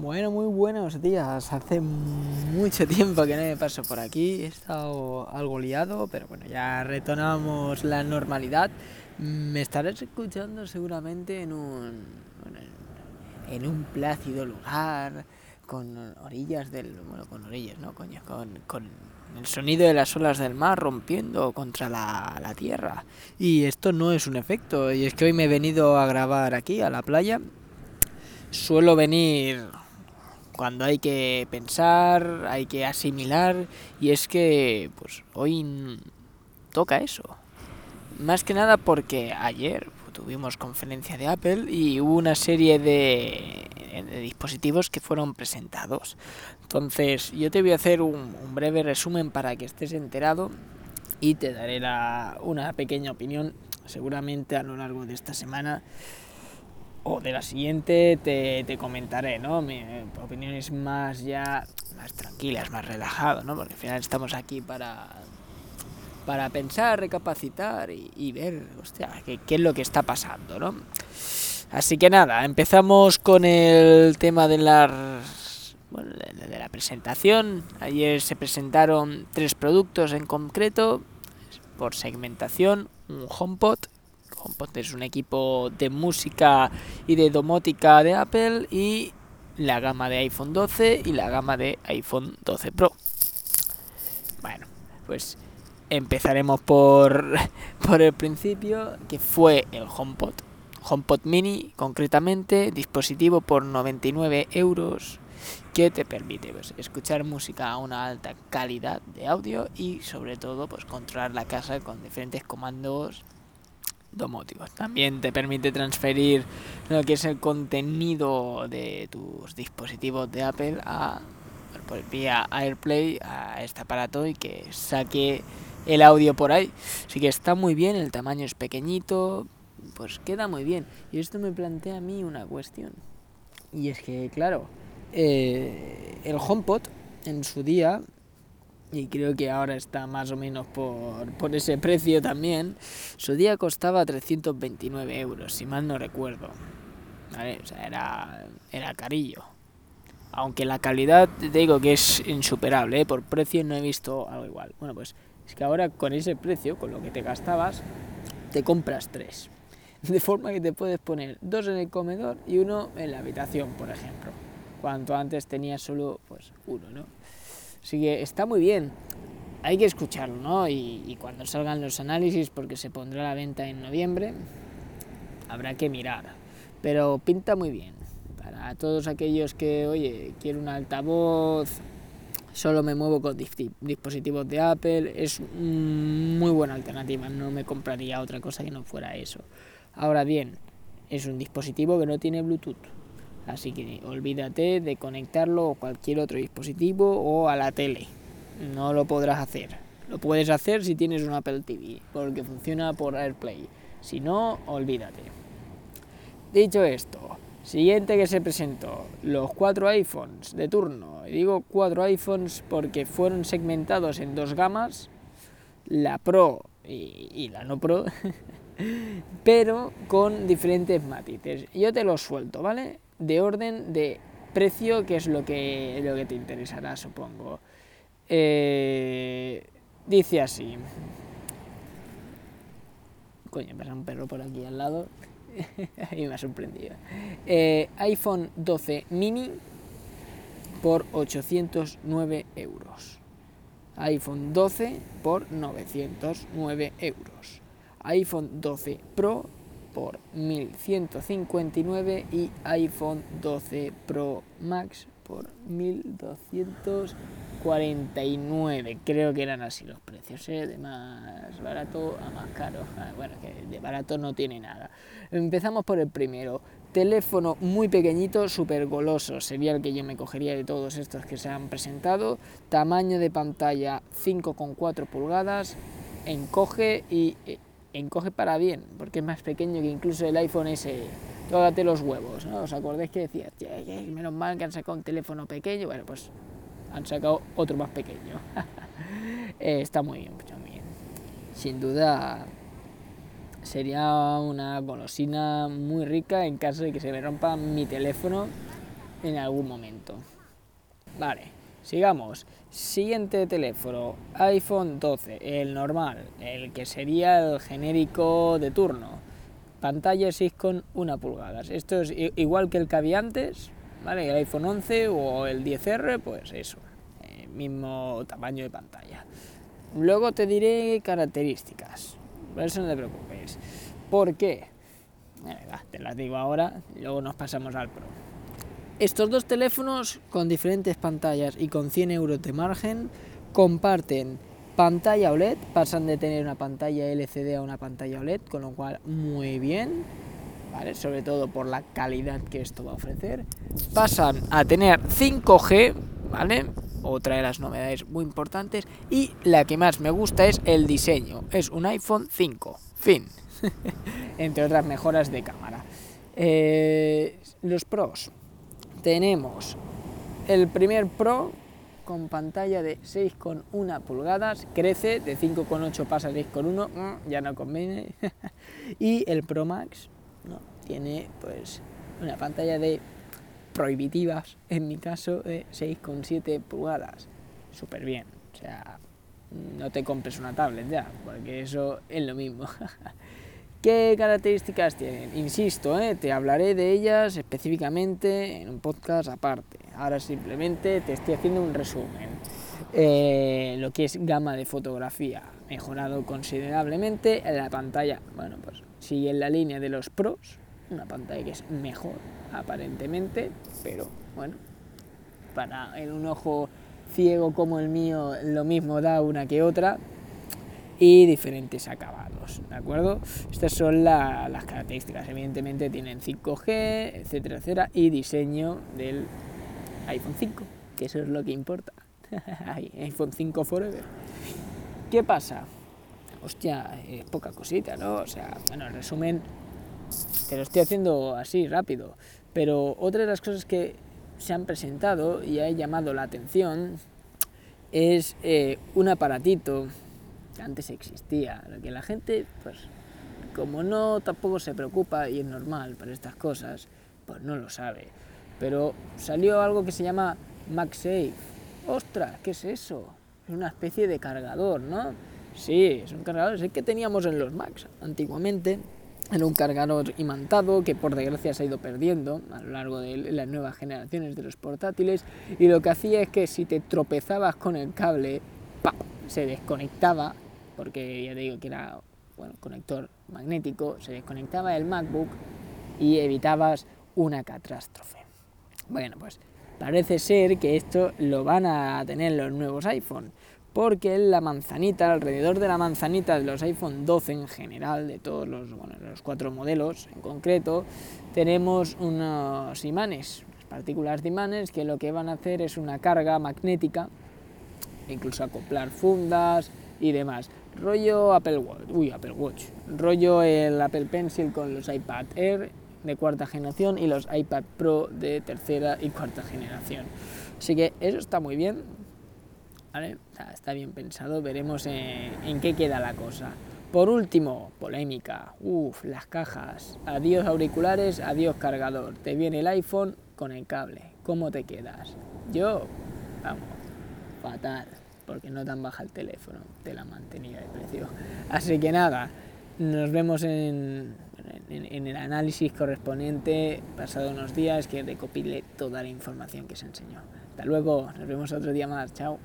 Bueno, muy buenos días. Hace mucho tiempo que no me paso por aquí. He estado algo liado, pero bueno, ya retornamos la normalidad. Me estarás escuchando seguramente en un, en un plácido lugar, con orillas del... Bueno, con orillas, ¿no? Coño, con, con el sonido de las olas del mar rompiendo contra la, la tierra. Y esto no es un efecto, y es que hoy me he venido a grabar aquí, a la playa. Suelo venir cuando hay que pensar, hay que asimilar y es que pues hoy toca eso. Más que nada porque ayer tuvimos conferencia de Apple y hubo una serie de, de dispositivos que fueron presentados. Entonces yo te voy a hacer un, un breve resumen para que estés enterado y te daré la, una pequeña opinión seguramente a lo largo de esta semana de la siguiente te, te comentaré, ¿no? Mi opinión es más ya, más tranquilas, más relajado, ¿no? Porque al final estamos aquí para, para pensar, recapacitar y, ver, qué, es lo que está pasando, ¿no? Así que nada, empezamos con el tema de las de, de la presentación. Ayer se presentaron tres productos en concreto por segmentación, un HomePod HomePod es un equipo de música y de domótica de Apple y la gama de iPhone 12 y la gama de iPhone 12 Pro. Bueno, pues empezaremos por, por el principio, que fue el HomePod. HomePod Mini, concretamente, dispositivo por 99 euros que te permite pues, escuchar música a una alta calidad de audio y sobre todo pues controlar la casa con diferentes comandos domóticos. También te permite transferir lo que es el contenido de tus dispositivos de Apple a por vía AirPlay a este aparato y que saque el audio por ahí. Así que está muy bien, el tamaño es pequeñito, pues queda muy bien. Y esto me plantea a mí una cuestión. Y es que, claro, eh, el HomePod en su día y creo que ahora está más o menos por, por ese precio también. Su día costaba 329 euros, si mal no recuerdo. ¿Vale? Era, era carillo. Aunque la calidad, te digo que es insuperable, ¿eh? por precio no he visto algo igual. Bueno, pues es que ahora con ese precio, con lo que te gastabas, te compras tres. De forma que te puedes poner dos en el comedor y uno en la habitación, por ejemplo. Cuanto antes tenías solo pues uno, ¿no? Así que está muy bien. Hay que escucharlo, ¿no? Y, cuando salgan los análisis, porque se pondrá a la venta en noviembre, habrá que mirar. Pero pinta muy bien. Para todos aquellos que, oye, quiero un altavoz, solo me muevo con dispositivos de Apple, es muy buena alternativa. No me compraría otra cosa que no fuera eso. Ahora bien, es un dispositivo que no tiene Bluetooth Así que olvídate de conectarlo a cualquier otro dispositivo o a la tele. No lo podrás hacer. Lo puedes hacer si tienes un Apple TV, porque funciona por AirPlay. Si no, olvídate. Dicho esto, siguiente que se presentó, los cuatro iPhones de turno. Y digo cuatro iPhones porque fueron segmentados en dos gamas, la Pro y, la no Pro, pero con diferentes matices. Yo te los suelto, ¿vale? De orden de precio, que es lo que, lo que te interesará, supongo. Eh, dice así. Coño, pasa un perro por aquí al lado. y me ha sorprendido. Eh, iPhone 12 mini por 809 euros. iPhone 12 por 909 euros. iPhone 12 Pro por 1159 y iPhone 12 Pro Max por 1249. Creo que eran así los precios, ¿eh? de más barato a más caro. Ah, bueno, que de barato no tiene nada. Empezamos por el primero. Teléfono muy pequeñito, súper goloso. Sería el que yo me cogería de todos estos que se han presentado. Tamaño de pantalla 5,4 pulgadas. Encoge y encoge para bien, porque es más pequeño que incluso el iPhone S. Tócate los huevos, ¿no? ¿Os acordáis que decía, menos mal que han sacado un teléfono pequeño? Bueno, pues han sacado otro más pequeño. eh, está muy bien, muy bien. Sin duda sería una golosina muy rica en caso de que se me rompa mi teléfono en algún momento. Vale, sigamos. Siguiente teléfono, iPhone 12, el normal, el que sería el genérico de turno. Pantalla 6,1 pulgadas. Esto es igual que el que había antes, ¿vale? El iPhone 11 o el 10R, pues eso, eh, mismo tamaño de pantalla. Luego te diré características, por eso no te preocupes. ¿Por qué? te las digo ahora, luego nos pasamos al Pro. Estos dos teléfonos con diferentes pantallas y con 100 euros de margen comparten pantalla OLED, pasan de tener una pantalla LCD a una pantalla OLED, con lo cual muy bien, ¿vale? sobre todo por la calidad que esto va a ofrecer. Pasan a tener 5G, ¿vale? otra de las novedades muy importantes, y la que más me gusta es el diseño, es un iPhone 5, fin, entre otras mejoras de cámara. Eh, los pros, tenemos el primer Pro con pantalla de 6,1 pulgadas, crece de 5,8 pasa a 6,1, mm, ya no conviene. y el Pro Max ¿no? tiene pues una pantalla de prohibitivas, en mi caso, de 6,7 pulgadas. Súper bien, o sea, no te compres una tablet ya, porque eso es lo mismo. ¿Qué características tienen? Insisto, ¿eh? te hablaré de ellas específicamente en un podcast aparte. Ahora simplemente te estoy haciendo un resumen. Eh, lo que es gama de fotografía, mejorado considerablemente. En la pantalla, bueno, pues sigue en la línea de los pros, una pantalla que es mejor aparentemente, pero bueno, para en un ojo ciego como el mío lo mismo da una que otra y diferentes acabados, ¿de acuerdo? Estas son las características, evidentemente tienen 5G, etcétera, etcétera, y diseño del iPhone 5, que eso es lo que importa. iPhone 5 Forever. ¿Qué pasa? Hostia, es poca cosita, ¿no? O sea, bueno, en resumen, te lo estoy haciendo así rápido, pero otra de las cosas que se han presentado y ha llamado la atención es eh, un aparatito antes existía, lo que la gente, pues, como no tampoco se preocupa y es normal para estas cosas, pues no lo sabe. Pero salió algo que se llama MagSafe. ¡Ostras! ¿Qué es eso? Es una especie de cargador, ¿no? Sí, es un cargador, es el que teníamos en los Macs antiguamente. Era un cargador imantado que por desgracia se ha ido perdiendo a lo largo de las nuevas generaciones de los portátiles y lo que hacía es que si te tropezabas con el cable, se desconectaba porque ya te digo que era bueno, conector magnético, se desconectaba el MacBook y evitabas una catástrofe. Bueno, pues parece ser que esto lo van a tener los nuevos iPhone, porque la manzanita, alrededor de la manzanita de los iPhone 12 en general, de todos los, bueno, los cuatro modelos en concreto, tenemos unos imanes, partículas de imanes que lo que van a hacer es una carga magnética, incluso acoplar fundas y demás rollo Apple Watch, uy, Apple Watch, rollo el Apple Pencil con los iPad Air de cuarta generación y los iPad Pro de tercera y cuarta generación. Así que eso está muy bien, ¿vale? Está bien pensado, veremos en, qué queda la cosa. Por último, polémica, uff, las cajas, adiós auriculares, adiós cargador, te viene el iPhone con el cable, ¿cómo te quedas? Yo, vamos, fatal porque no tan baja el teléfono de la mantenida de precio. Así que nada, nos vemos en, en, el análisis correspondiente pasado unos días que recopile toda la información que se enseñó. Hasta luego, nos vemos otro día más, chao.